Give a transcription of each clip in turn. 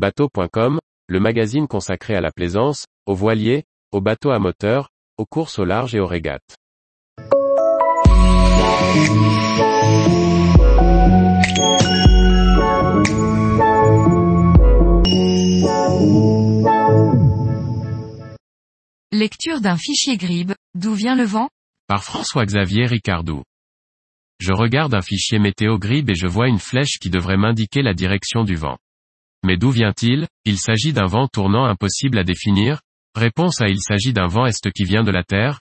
Bateau.com, le magazine consacré à la plaisance, aux voiliers, aux bateaux à moteur, aux courses au large et aux régates. Lecture d'un fichier GRIB, d'où vient le vent? Par François-Xavier Ricardou. Je regarde un fichier météo GRIB et je vois une flèche qui devrait m'indiquer la direction du vent. Mais d'où vient-il? Il s'agit d'un vent tournant impossible à définir Réponse A. Il s'agit d'un vent est qui vient de la Terre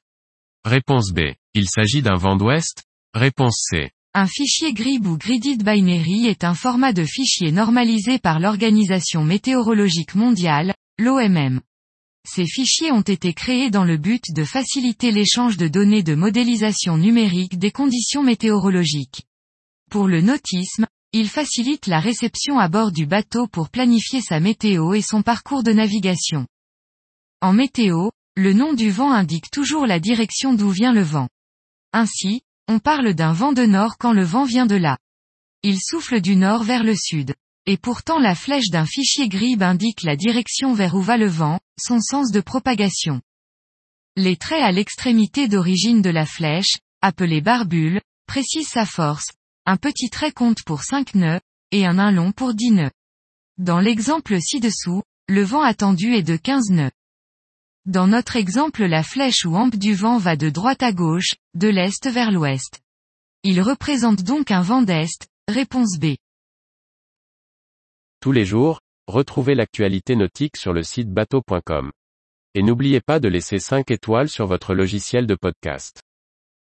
Réponse B. Il s'agit d'un vent d'ouest Réponse C. Un fichier GRIB ou Grided Binary est un format de fichier normalisé par l'Organisation météorologique mondiale, l'OMM. Ces fichiers ont été créés dans le but de faciliter l'échange de données de modélisation numérique des conditions météorologiques. Pour le nautisme, il facilite la réception à bord du bateau pour planifier sa météo et son parcours de navigation. En météo, le nom du vent indique toujours la direction d'où vient le vent. Ainsi, on parle d'un vent de nord quand le vent vient de là. Il souffle du nord vers le sud. Et pourtant la flèche d'un fichier GRIB indique la direction vers où va le vent, son sens de propagation. Les traits à l'extrémité d'origine de la flèche, appelés barbules, précisent sa force. Un petit trait compte pour 5 nœuds, et un nain long pour 10 nœuds. Dans l'exemple ci-dessous, le vent attendu est de 15 nœuds. Dans notre exemple la flèche ou hampe du vent va de droite à gauche, de l'est vers l'ouest. Il représente donc un vent d'est, réponse B. Tous les jours, retrouvez l'actualité nautique sur le site bateau.com. Et n'oubliez pas de laisser 5 étoiles sur votre logiciel de podcast.